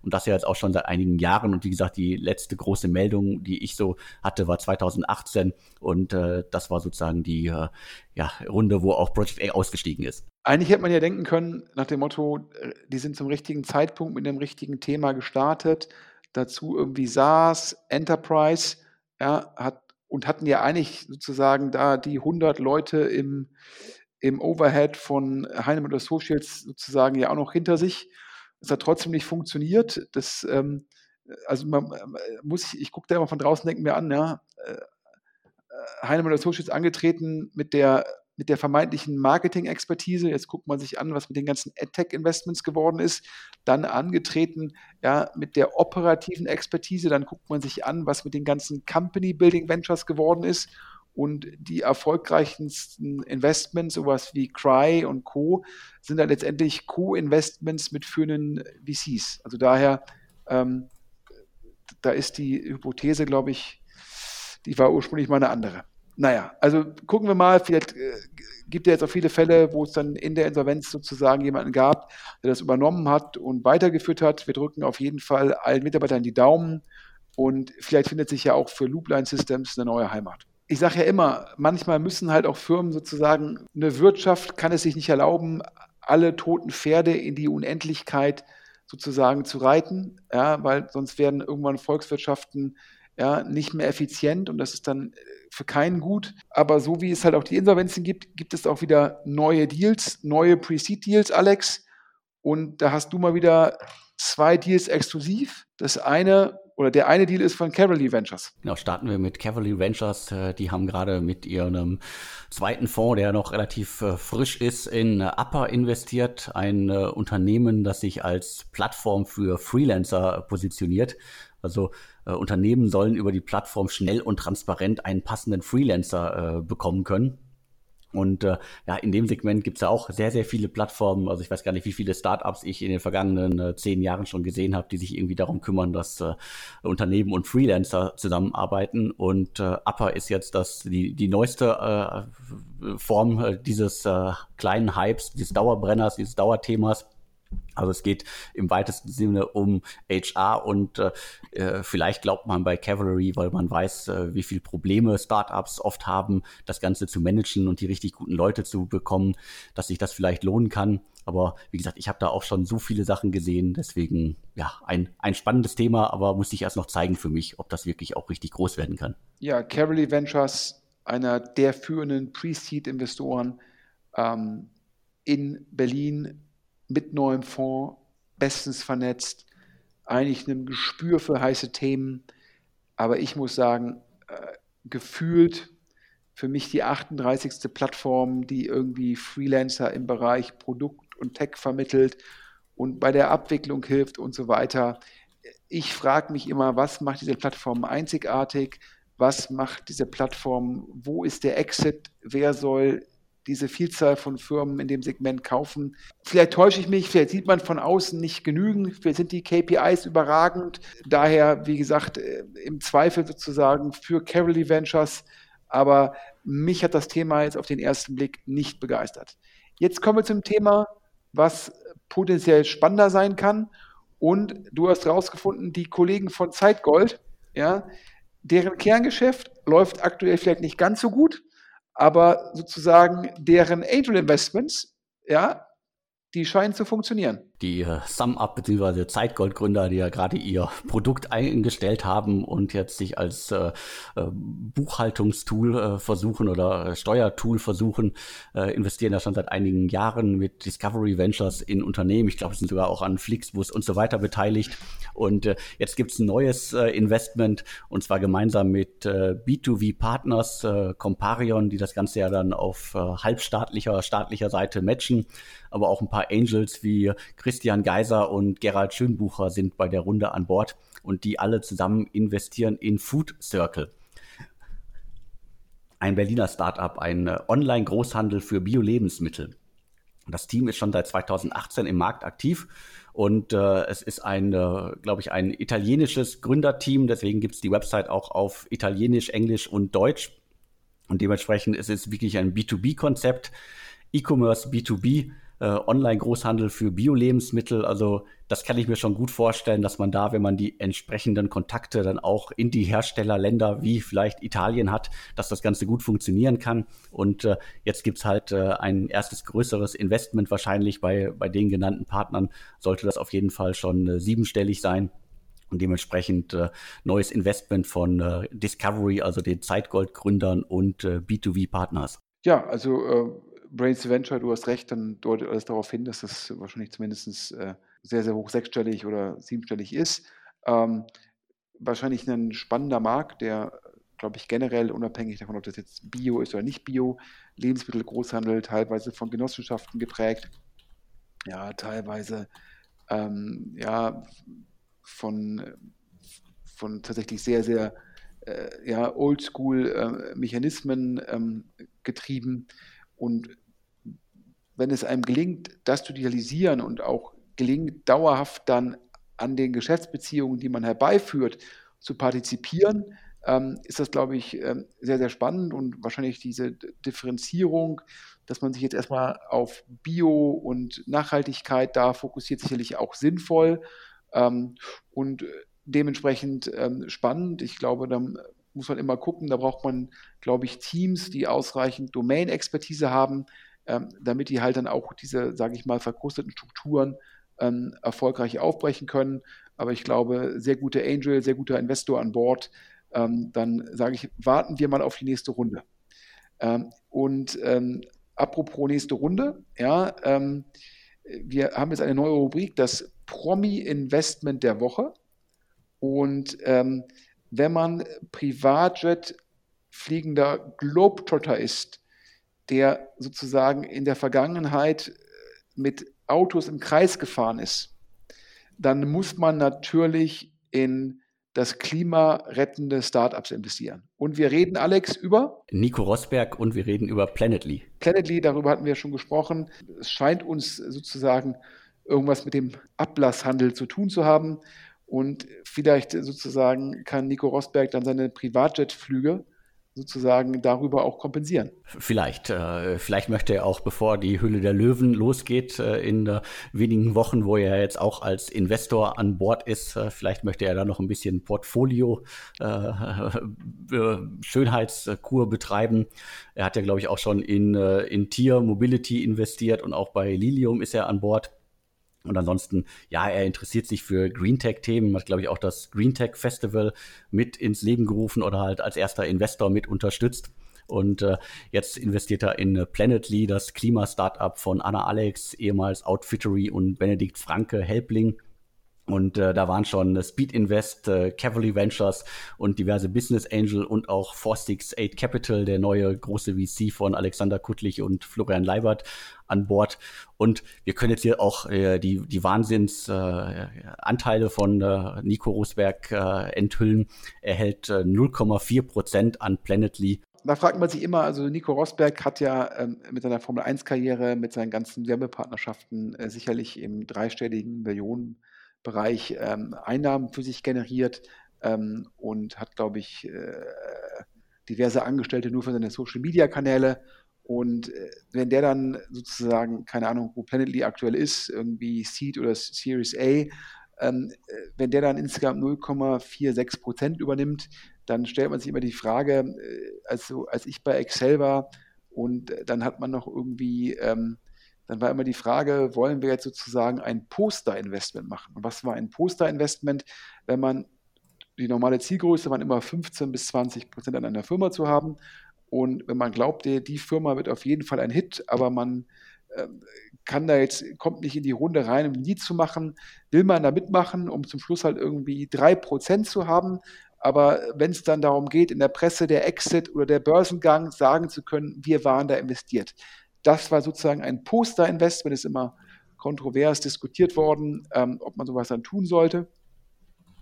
Und das ja jetzt auch schon seit einigen Jahren. Und wie gesagt, die letzte große Meldung, die ich so hatte, war 2018. Und äh, das war sozusagen die äh, ja, Runde, wo auch Project A ausgestiegen ist. eigentlich hätte man ja denken können, nach dem Motto, äh, die sind zum richtigen Zeitpunkt mit dem richtigen Thema gestartet, dazu irgendwie SaaS, Enterprise, ja, hat, und hatten ja eigentlich sozusagen da die 100 Leute im, im Overhead von Heinemann Associates sozusagen ja auch noch hinter sich. Es hat trotzdem nicht funktioniert. Das, ähm, also man muss ich, ich gucke da immer von draußen, denke mir an, ja, äh, Heinemann Associates angetreten mit der mit der vermeintlichen Marketing-Expertise. Jetzt guckt man sich an, was mit den ganzen AdTech-Investments geworden ist. Dann angetreten ja, mit der operativen Expertise. Dann guckt man sich an, was mit den ganzen Company-Building-Ventures geworden ist. Und die erfolgreichsten Investments, sowas wie Cry und Co., sind dann letztendlich Co-Investments mit führenden VCs. Also daher, ähm, da ist die Hypothese, glaube ich, die war ursprünglich mal eine andere. Naja, also gucken wir mal, vielleicht äh, gibt es jetzt auch viele Fälle, wo es dann in der Insolvenz sozusagen jemanden gab, der das übernommen hat und weitergeführt hat. Wir drücken auf jeden Fall allen Mitarbeitern die Daumen und vielleicht findet sich ja auch für Loopline Systems eine neue Heimat. Ich sage ja immer, manchmal müssen halt auch Firmen sozusagen, eine Wirtschaft kann es sich nicht erlauben, alle toten Pferde in die Unendlichkeit sozusagen zu reiten, ja, weil sonst werden irgendwann Volkswirtschaften ja, nicht mehr effizient und das ist dann für keinen gut. Aber so wie es halt auch die Insolvenzen gibt, gibt es auch wieder neue Deals, neue Pre-Seed-Deals, Alex. Und da hast du mal wieder zwei Deals exklusiv. Das eine oder der eine Deal ist von Cavalry Ventures. Genau, starten wir mit Cavalry Ventures. Äh, die haben gerade mit ihrem zweiten Fonds, der noch relativ äh, frisch ist, in Upper investiert. Ein äh, Unternehmen, das sich als Plattform für Freelancer positioniert. Also äh, Unternehmen sollen über die Plattform schnell und transparent einen passenden Freelancer äh, bekommen können. Und äh, ja, in dem Segment gibt es ja auch sehr, sehr viele Plattformen. Also ich weiß gar nicht, wie viele Startups ich in den vergangenen äh, zehn Jahren schon gesehen habe, die sich irgendwie darum kümmern, dass äh, Unternehmen und Freelancer zusammenarbeiten. Und äh, Upper ist jetzt das die, die neueste äh, Form äh, dieses äh, kleinen Hypes, dieses Dauerbrenners, dieses Dauerthemas also es geht im weitesten Sinne um HR und äh, äh, vielleicht glaubt man bei Cavalry, weil man weiß, äh, wie viele Probleme Startups oft haben, das Ganze zu managen und die richtig guten Leute zu bekommen, dass sich das vielleicht lohnen kann. Aber wie gesagt, ich habe da auch schon so viele Sachen gesehen, deswegen ja ein, ein spannendes Thema, aber muss ich erst noch zeigen für mich, ob das wirklich auch richtig groß werden kann. Ja, Cavalry Ventures, einer der führenden Pre-Seed-Investoren ähm, in Berlin, mit neuem Fonds, bestens vernetzt, eigentlich einem Gespür für heiße Themen. Aber ich muss sagen, äh, gefühlt für mich die 38. Plattform, die irgendwie Freelancer im Bereich Produkt und Tech vermittelt und bei der Abwicklung hilft und so weiter. Ich frage mich immer, was macht diese Plattform einzigartig? Was macht diese Plattform? Wo ist der Exit? Wer soll diese Vielzahl von Firmen in dem Segment kaufen. Vielleicht täusche ich mich, vielleicht sieht man von außen nicht genügend, vielleicht sind die KPIs überragend. Daher, wie gesagt, äh, im Zweifel sozusagen für Caroly Ventures. Aber mich hat das Thema jetzt auf den ersten Blick nicht begeistert. Jetzt kommen wir zum Thema, was potenziell spannender sein kann. Und du hast herausgefunden, die Kollegen von Zeitgold, ja, deren Kerngeschäft läuft aktuell vielleicht nicht ganz so gut aber sozusagen deren Angel Investments, ja, die scheinen zu funktionieren die äh, SumUp bzw. Zeitgoldgründer, die ja gerade ihr Produkt eingestellt haben und jetzt sich als äh, äh, Buchhaltungstool äh, versuchen oder äh, Steuertool versuchen, äh, investieren ja schon seit einigen Jahren mit Discovery Ventures in Unternehmen. Ich glaube, es sind sogar auch an Flixbus und so weiter beteiligt. Und jetzt gibt es ein neues Investment und zwar gemeinsam mit äh, B2V Partners, äh, Comparion, die das Ganze ja dann auf halbstaatlicher, staatlicher Seite matchen, aber auch ein paar Angels wie Christian Geiser und Gerald Schönbucher sind bei der Runde an Bord und die alle zusammen investieren in Food Circle. Ein Berliner Startup, ein äh, Online-Großhandel für Bio-Lebensmittel. Das Team ist schon seit 2018 im Markt aktiv und äh, es ist ein, äh, glaube ich, ein italienisches Gründerteam. Deswegen gibt es die Website auch auf Italienisch, Englisch und Deutsch. Und dementsprechend ist es wirklich ein B2B-Konzept, E-Commerce B2B äh, Online-Großhandel für Bio-Lebensmittel. Also das kann ich mir schon gut vorstellen, dass man da, wenn man die entsprechenden Kontakte dann auch in die Herstellerländer wie vielleicht Italien hat, dass das Ganze gut funktionieren kann. Und äh, jetzt gibt's halt äh, ein erstes größeres Investment wahrscheinlich bei, bei den genannten Partnern. Sollte das auf jeden Fall schon äh, siebenstellig sein. Und dementsprechend äh, neues Investment von äh, Discovery, also den Zeitgold-Gründern und äh, B2B-Partners. Ja, also äh, Brains Venture, du hast recht, dann deutet alles darauf hin, dass das wahrscheinlich zumindest äh, sehr, sehr hoch sechsstellig oder siebenstellig ist. Ähm, wahrscheinlich ein spannender Markt, der, glaube ich, generell unabhängig davon, ob das jetzt Bio ist oder nicht Bio, Lebensmittel, Großhandel, teilweise von Genossenschaften geprägt, ja, teilweise ähm, ja, von, von tatsächlich sehr, sehr äh, ja, Oldschool-Mechanismen äh, ähm, getrieben. Und wenn es einem gelingt, das zu digitalisieren und auch gelingt, dauerhaft dann an den Geschäftsbeziehungen, die man herbeiführt, zu partizipieren, ähm, ist das, glaube ich, ähm, sehr, sehr spannend und wahrscheinlich diese Differenzierung, dass man sich jetzt erstmal auf Bio und Nachhaltigkeit da fokussiert, sicherlich auch sinnvoll ähm, und dementsprechend ähm, spannend. Ich glaube, dann muss man immer gucken, da braucht man, glaube ich, Teams, die ausreichend Domain-Expertise haben, ähm, damit die halt dann auch diese, sage ich mal, verkrusteten Strukturen ähm, erfolgreich aufbrechen können. Aber ich glaube, sehr guter Angel, sehr guter Investor an Bord. Ähm, dann sage ich, warten wir mal auf die nächste Runde. Ähm, und ähm, apropos nächste Runde, ja, ähm, wir haben jetzt eine neue Rubrik, das Promi-Investment der Woche. Und ähm, wenn man Privatjet fliegender Globetrotter ist, der sozusagen in der Vergangenheit mit Autos im Kreis gefahren ist, dann muss man natürlich in das klimarettende Startups investieren. Und wir reden, Alex, über Nico Rosberg und wir reden über Planetly. Planetly, darüber hatten wir schon gesprochen. Es scheint uns sozusagen irgendwas mit dem Ablasshandel zu tun zu haben. Und vielleicht sozusagen kann Nico Rosberg dann seine Privatjetflüge sozusagen darüber auch kompensieren. Vielleicht. Äh, vielleicht möchte er auch, bevor die Hülle der Löwen losgeht, äh, in äh, wenigen Wochen, wo er jetzt auch als Investor an Bord ist, äh, vielleicht möchte er da noch ein bisschen Portfolio äh, Schönheitskur betreiben. Er hat ja, glaube ich, auch schon in, äh, in Tier Mobility investiert und auch bei Lilium ist er an Bord. Und ansonsten, ja, er interessiert sich für Green Tech-Themen, hat, glaube ich, auch das Green Tech Festival mit ins Leben gerufen oder halt als erster Investor mit unterstützt. Und äh, jetzt investiert er in Planetly, das Klima-Startup von Anna Alex, ehemals Outfittery und Benedikt Franke, Helpling. Und äh, da waren schon Speed Invest, äh, Cavalry Ventures und diverse Business Angel und auch 468 Capital, der neue große VC von Alexander Kuttlich und Florian Leibert an Bord. Und wir können jetzt hier auch äh, die, die Wahnsinnsanteile äh, von äh, Nico Rosberg äh, enthüllen. Er hält äh, 0,4 Prozent an Planetly. Da fragt man sich immer, also Nico Rosberg hat ja ähm, mit seiner Formel 1-Karriere, mit seinen ganzen Werbepartnerschaften äh, sicherlich im dreistelligen Millionen Bereich ähm, Einnahmen für sich generiert ähm, und hat, glaube ich, äh, diverse Angestellte nur für seine Social-Media-Kanäle. Und äh, wenn der dann sozusagen, keine Ahnung, wo Planetly aktuell ist, irgendwie Seed oder Series A, ähm, äh, wenn der dann insgesamt 0,46 Prozent übernimmt, dann stellt man sich immer die Frage, äh, also als ich bei Excel war und äh, dann hat man noch irgendwie ähm, dann war immer die Frage, wollen wir jetzt sozusagen ein Poster-Investment machen? Und was war ein Poster-Investment, wenn man die normale Zielgröße war immer 15 bis 20 Prozent an einer Firma zu haben. Und wenn man glaubt, die, Firma wird auf jeden Fall ein Hit, aber man äh, kann da jetzt, kommt nicht in die Runde rein, um Lied zu machen, will man da mitmachen, um zum Schluss halt irgendwie 3% zu haben. Aber wenn es dann darum geht, in der Presse der Exit oder der Börsengang sagen zu können, wir waren da investiert, das war sozusagen ein Poster-Investment, ist immer kontrovers diskutiert worden, ähm, ob man sowas dann tun sollte.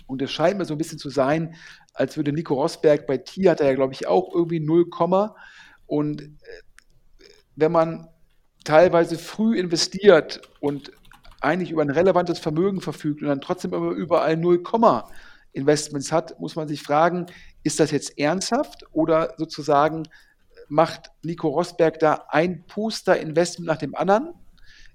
Und es scheint mir so ein bisschen zu sein, als würde Nico Rosberg bei Tier hat er ja, glaube ich, auch irgendwie 0, und äh, wenn man teilweise früh investiert und eigentlich über ein relevantes Vermögen verfügt und dann trotzdem immer überall 0, Investments hat, muss man sich fragen, ist das jetzt ernsthaft oder sozusagen macht Nico Rosberg da ein Poster-Investment nach dem anderen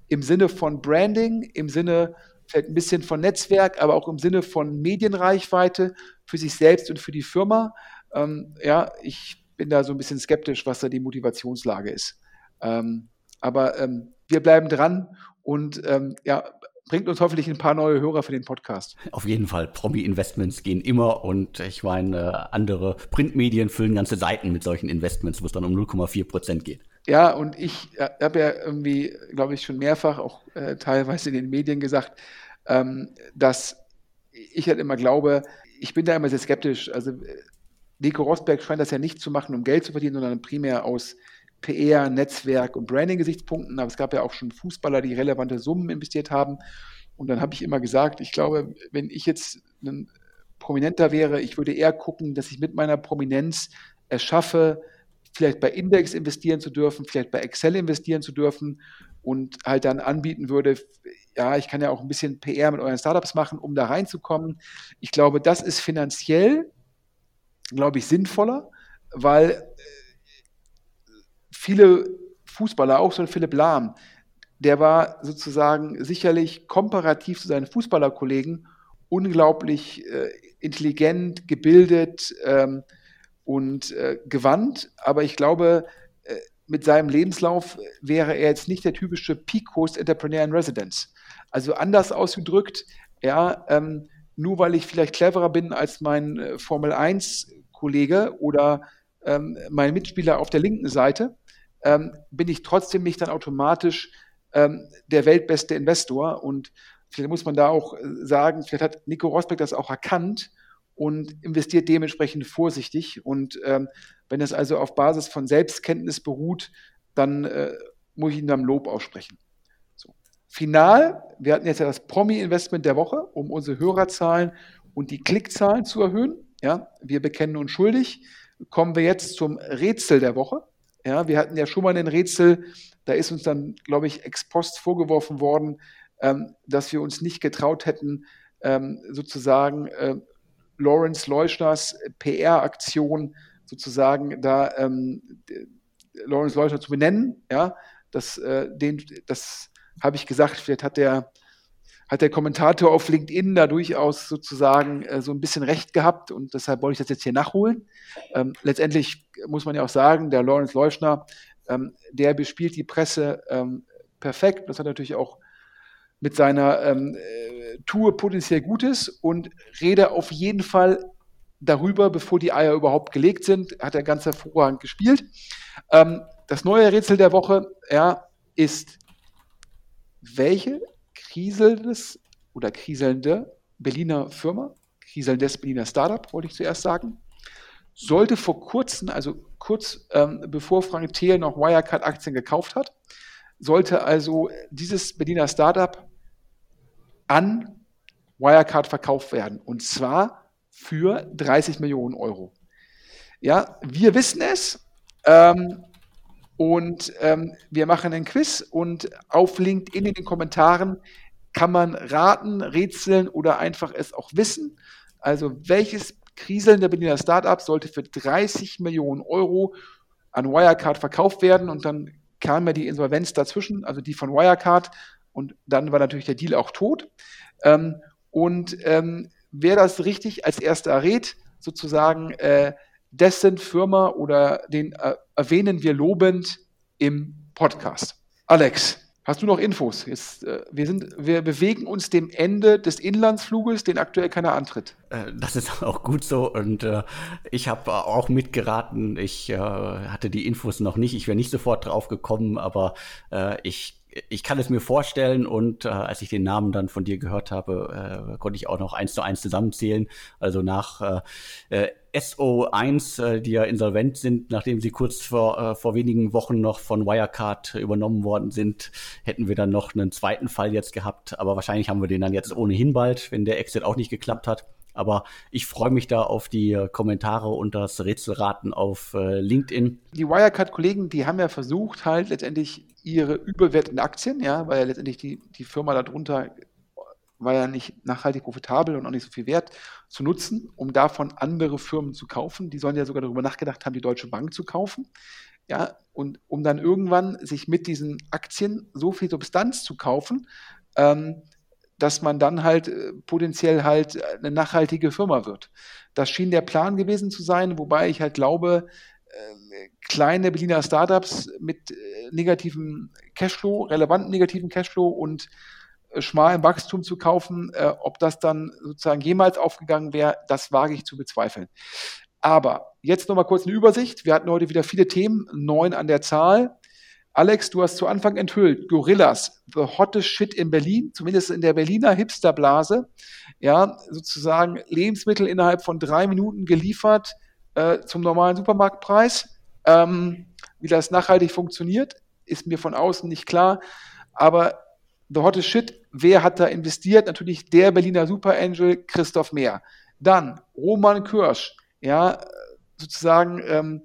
im Sinne von Branding, im Sinne vielleicht ein bisschen von Netzwerk, aber auch im Sinne von Medienreichweite für sich selbst und für die Firma. Ähm, ja, ich bin da so ein bisschen skeptisch, was da die Motivationslage ist. Ähm, aber ähm, wir bleiben dran und ähm, ja, bringt uns hoffentlich ein paar neue Hörer für den Podcast. Auf jeden Fall. Promi-Investments gehen immer und ich meine, andere Printmedien füllen ganze Seiten mit solchen Investments, wo es dann um 0,4 Prozent geht. Ja, und ich äh, habe ja irgendwie, glaube ich, schon mehrfach auch äh, teilweise in den Medien gesagt, ähm, dass ich halt immer glaube, ich bin da immer sehr skeptisch. Also Nico Rosberg scheint das ja nicht zu machen, um Geld zu verdienen, sondern primär aus PR, Netzwerk und Branding-Gesichtspunkten. Aber es gab ja auch schon Fußballer, die relevante Summen investiert haben. Und dann habe ich immer gesagt, ich glaube, wenn ich jetzt ein Prominenter wäre, ich würde eher gucken, dass ich mit meiner Prominenz es schaffe, vielleicht bei Index investieren zu dürfen, vielleicht bei Excel investieren zu dürfen und halt dann anbieten würde, ja, ich kann ja auch ein bisschen PR mit euren Startups machen, um da reinzukommen. Ich glaube, das ist finanziell, glaube ich, sinnvoller, weil äh, viele Fußballer, auch so ein Philipp Lahm, der war sozusagen sicherlich komparativ zu seinen Fußballerkollegen unglaublich äh, intelligent, gebildet ähm, und äh, gewandt. Aber ich glaube, äh, mit seinem Lebenslauf wäre er jetzt nicht der typische Peak Host Entrepreneur in Residence. Also anders ausgedrückt, ja, ähm, nur weil ich vielleicht cleverer bin als mein äh, Formel 1 Kollege oder ähm, mein Mitspieler auf der linken Seite, ähm, bin ich trotzdem nicht dann automatisch ähm, der weltbeste Investor. Und vielleicht muss man da auch äh, sagen, vielleicht hat Nico Rosberg das auch erkannt und investiert dementsprechend vorsichtig. Und ähm, wenn es also auf Basis von Selbstkenntnis beruht, dann äh, muss ich ihm dann Lob aussprechen. So. Final, wir hatten jetzt ja das Promi-Investment der Woche, um unsere Hörerzahlen und die Klickzahlen zu erhöhen. Ja, wir bekennen uns schuldig. Kommen wir jetzt zum Rätsel der Woche. Ja, wir hatten ja schon mal ein Rätsel, da ist uns dann, glaube ich, ex post vorgeworfen worden, ähm, dass wir uns nicht getraut hätten, ähm, sozusagen äh, Lawrence Leuschners PR-Aktion sozusagen da ähm, Lawrence Leuschner zu benennen. Ja, das, äh, das habe ich gesagt, vielleicht hat der hat der Kommentator auf LinkedIn da durchaus sozusagen äh, so ein bisschen recht gehabt und deshalb wollte ich das jetzt hier nachholen. Ähm, letztendlich muss man ja auch sagen, der Lawrence Leuschner, ähm, der bespielt die Presse ähm, perfekt. Das hat natürlich auch mit seiner ähm, äh, Tour potenziell Gutes und rede auf jeden Fall darüber, bevor die Eier überhaupt gelegt sind, hat er ganz hervorragend gespielt. Ähm, das neue Rätsel der Woche ja, ist, welche kriselndes oder kriselnde Berliner Firma, kriselndes Berliner Startup, wollte ich zuerst sagen, sollte vor kurzem, also kurz ähm, bevor Frank Thiel noch Wirecard-Aktien gekauft hat, sollte also dieses Berliner Startup an Wirecard verkauft werden. Und zwar für 30 Millionen Euro. Ja, wir wissen es. Ähm, und ähm, wir machen ein Quiz und auf LinkedIn in den Kommentaren kann man raten, rätseln oder einfach es auch wissen. Also welches kriselnde Berliner Startup sollte für 30 Millionen Euro an Wirecard verkauft werden und dann kam ja die Insolvenz dazwischen, also die von Wirecard und dann war natürlich der Deal auch tot. Ähm, und ähm, wer das richtig als erster errät, sozusagen äh, dessen Firma oder den äh, erwähnen wir lobend im Podcast. Alex, hast du noch Infos? Jetzt, äh, wir, sind, wir bewegen uns dem Ende des Inlandsfluges, den aktuell keiner antritt. Äh, das ist <laughs> auch gut so und äh, ich habe auch mitgeraten. Ich äh, hatte die Infos noch nicht. Ich wäre nicht sofort drauf gekommen, aber äh, ich ich kann es mir vorstellen und äh, als ich den Namen dann von dir gehört habe, äh, konnte ich auch noch eins zu eins zusammenzählen. Also nach äh, äh SO1, äh, die ja insolvent sind, nachdem sie kurz vor, äh, vor wenigen Wochen noch von Wirecard übernommen worden sind, hätten wir dann noch einen zweiten Fall jetzt gehabt. Aber wahrscheinlich haben wir den dann jetzt ohnehin bald, wenn der Exit auch nicht geklappt hat. Aber ich freue mich da auf die äh, Kommentare und das Rätselraten auf LinkedIn. Die Wirecard-Kollegen, die haben ja versucht, halt letztendlich ihre Überwert in Aktien, ja, weil ja letztendlich die, die Firma darunter war ja nicht nachhaltig profitabel und auch nicht so viel wert, zu nutzen, um davon andere Firmen zu kaufen. Die sollen ja sogar darüber nachgedacht haben, die Deutsche Bank zu kaufen. ja, und um dann irgendwann sich mit diesen Aktien so viel Substanz zu kaufen, ähm, dass man dann halt äh, potenziell halt eine nachhaltige Firma wird. Das schien der Plan gewesen zu sein, wobei ich halt glaube, äh, kleine Berliner Startups mit äh, negativem Cashflow, relevanten negativen Cashflow und schmalem Wachstum zu kaufen, äh, ob das dann sozusagen jemals aufgegangen wäre, das wage ich zu bezweifeln. Aber jetzt nochmal kurz eine Übersicht. Wir hatten heute wieder viele Themen, neun an der Zahl. Alex, du hast zu Anfang enthüllt, Gorillas, the hottest shit in Berlin, zumindest in der Berliner Hipsterblase. Ja, sozusagen Lebensmittel innerhalb von drei Minuten geliefert äh, zum normalen Supermarktpreis. Ähm, wie das nachhaltig funktioniert, ist mir von außen nicht klar. Aber the hottest shit, wer hat da investiert? Natürlich der Berliner Superangel Christoph Mehr. Dann Roman Kirsch, ja, sozusagen ähm,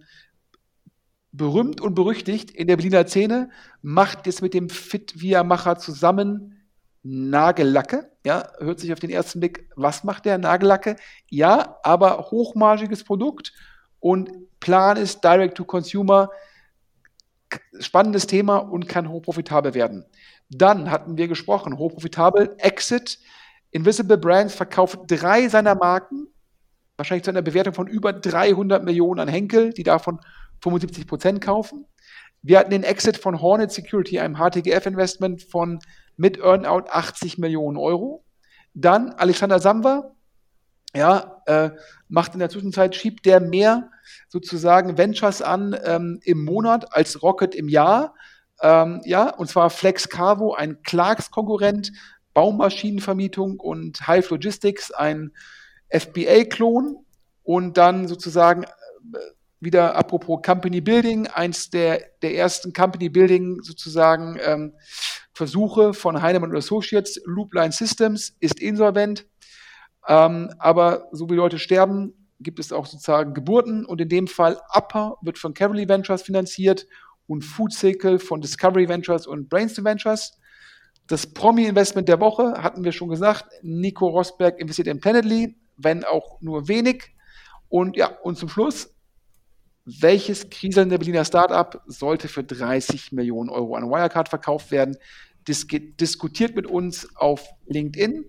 berühmt und berüchtigt in der Berliner Szene, macht jetzt mit dem Fit-Via-Macher zusammen Nagellacke. Ja, hört sich auf den ersten Blick, was macht der Nagellacke? Ja, aber hochmargiges Produkt und Plan ist Direct to Consumer. Spannendes Thema und kann hochprofitabel werden. Dann hatten wir gesprochen, hochprofitabel, Exit. Invisible Brands verkauft drei seiner Marken wahrscheinlich zu einer Bewertung von über 300 Millionen an Henkel, die davon 75 Prozent kaufen. Wir hatten den Exit von Hornet Security, einem HTGF-Investment von mit Earnout 80 Millionen Euro. Dann Alexander Samba, ja, äh, macht in der Zwischenzeit, schiebt der mehr sozusagen Ventures an ähm, im Monat als Rocket im Jahr. Ähm, ja, und zwar Flex Carvo, ein Clarks-Konkurrent, Baumaschinenvermietung und Hive Logistics, ein FBA-Klon und dann sozusagen äh, wieder apropos Company Building, eins der, der ersten Company Building sozusagen ähm, Versuche von Heinemann Associates, Loopline Systems ist insolvent, ähm, aber so wie Leute sterben, gibt es auch sozusagen Geburten und in dem Fall Upper wird von Cavalry Ventures finanziert und Food Cycle von Discovery Ventures und Brainstorm Ventures. Das Promi-Investment der Woche hatten wir schon gesagt. Nico Rosberg investiert in Planetly, wenn auch nur wenig. Und ja, und zum Schluss, welches kriselnde Berliner Startup sollte für 30 Millionen Euro an Wirecard verkauft werden? Dis diskutiert mit uns auf LinkedIn.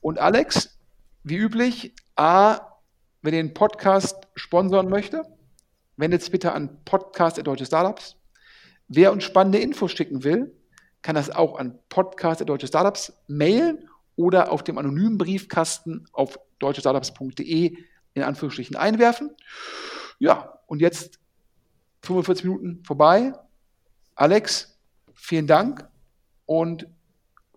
Und Alex, wie üblich, A, wer den Podcast sponsern möchte, wendet es bitte an Podcast Deutsche Startups. Wer uns spannende Infos schicken will, kann das auch an Podcast Deutsche Startups mailen oder auf dem anonymen Briefkasten auf deutschestartups.de in Anführungsstrichen einwerfen. Ja, und jetzt 45 Minuten vorbei. Alex, vielen Dank und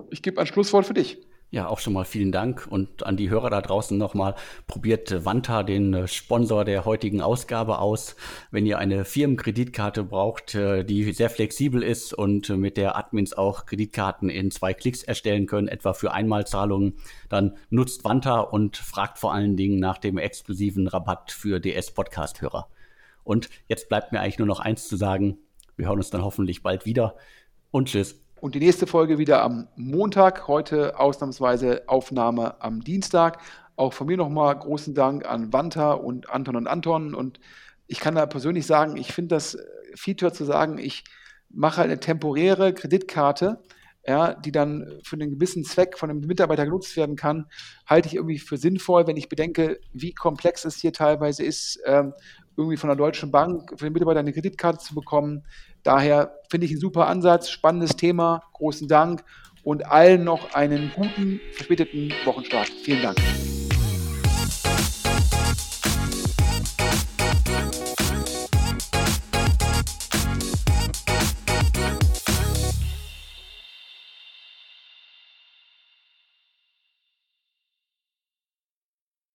ich gebe ein Schlusswort für dich. Ja, auch schon mal vielen Dank und an die Hörer da draußen nochmal. Probiert Vanta, den äh, Sponsor der heutigen Ausgabe aus. Wenn ihr eine Firmenkreditkarte braucht, äh, die sehr flexibel ist und mit der Admins auch Kreditkarten in zwei Klicks erstellen können, etwa für Einmalzahlungen, dann nutzt Vanta und fragt vor allen Dingen nach dem exklusiven Rabatt für DS-Podcast-Hörer. Und jetzt bleibt mir eigentlich nur noch eins zu sagen. Wir hören uns dann hoffentlich bald wieder und tschüss. Und die nächste Folge wieder am Montag. Heute ausnahmsweise Aufnahme am Dienstag. Auch von mir nochmal großen Dank an Wanta und Anton und Anton. Und ich kann da persönlich sagen, ich finde das Feature zu sagen, ich mache halt eine temporäre Kreditkarte, ja, die dann für einen gewissen Zweck von einem Mitarbeiter genutzt werden kann, halte ich irgendwie für sinnvoll, wenn ich bedenke, wie komplex es hier teilweise ist, ähm, irgendwie von der Deutschen Bank für den Mitarbeiter eine Kreditkarte zu bekommen. Daher finde ich ein super Ansatz, spannendes Thema. Großen Dank und allen noch einen guten, verspäteten Wochenstart. Vielen Dank.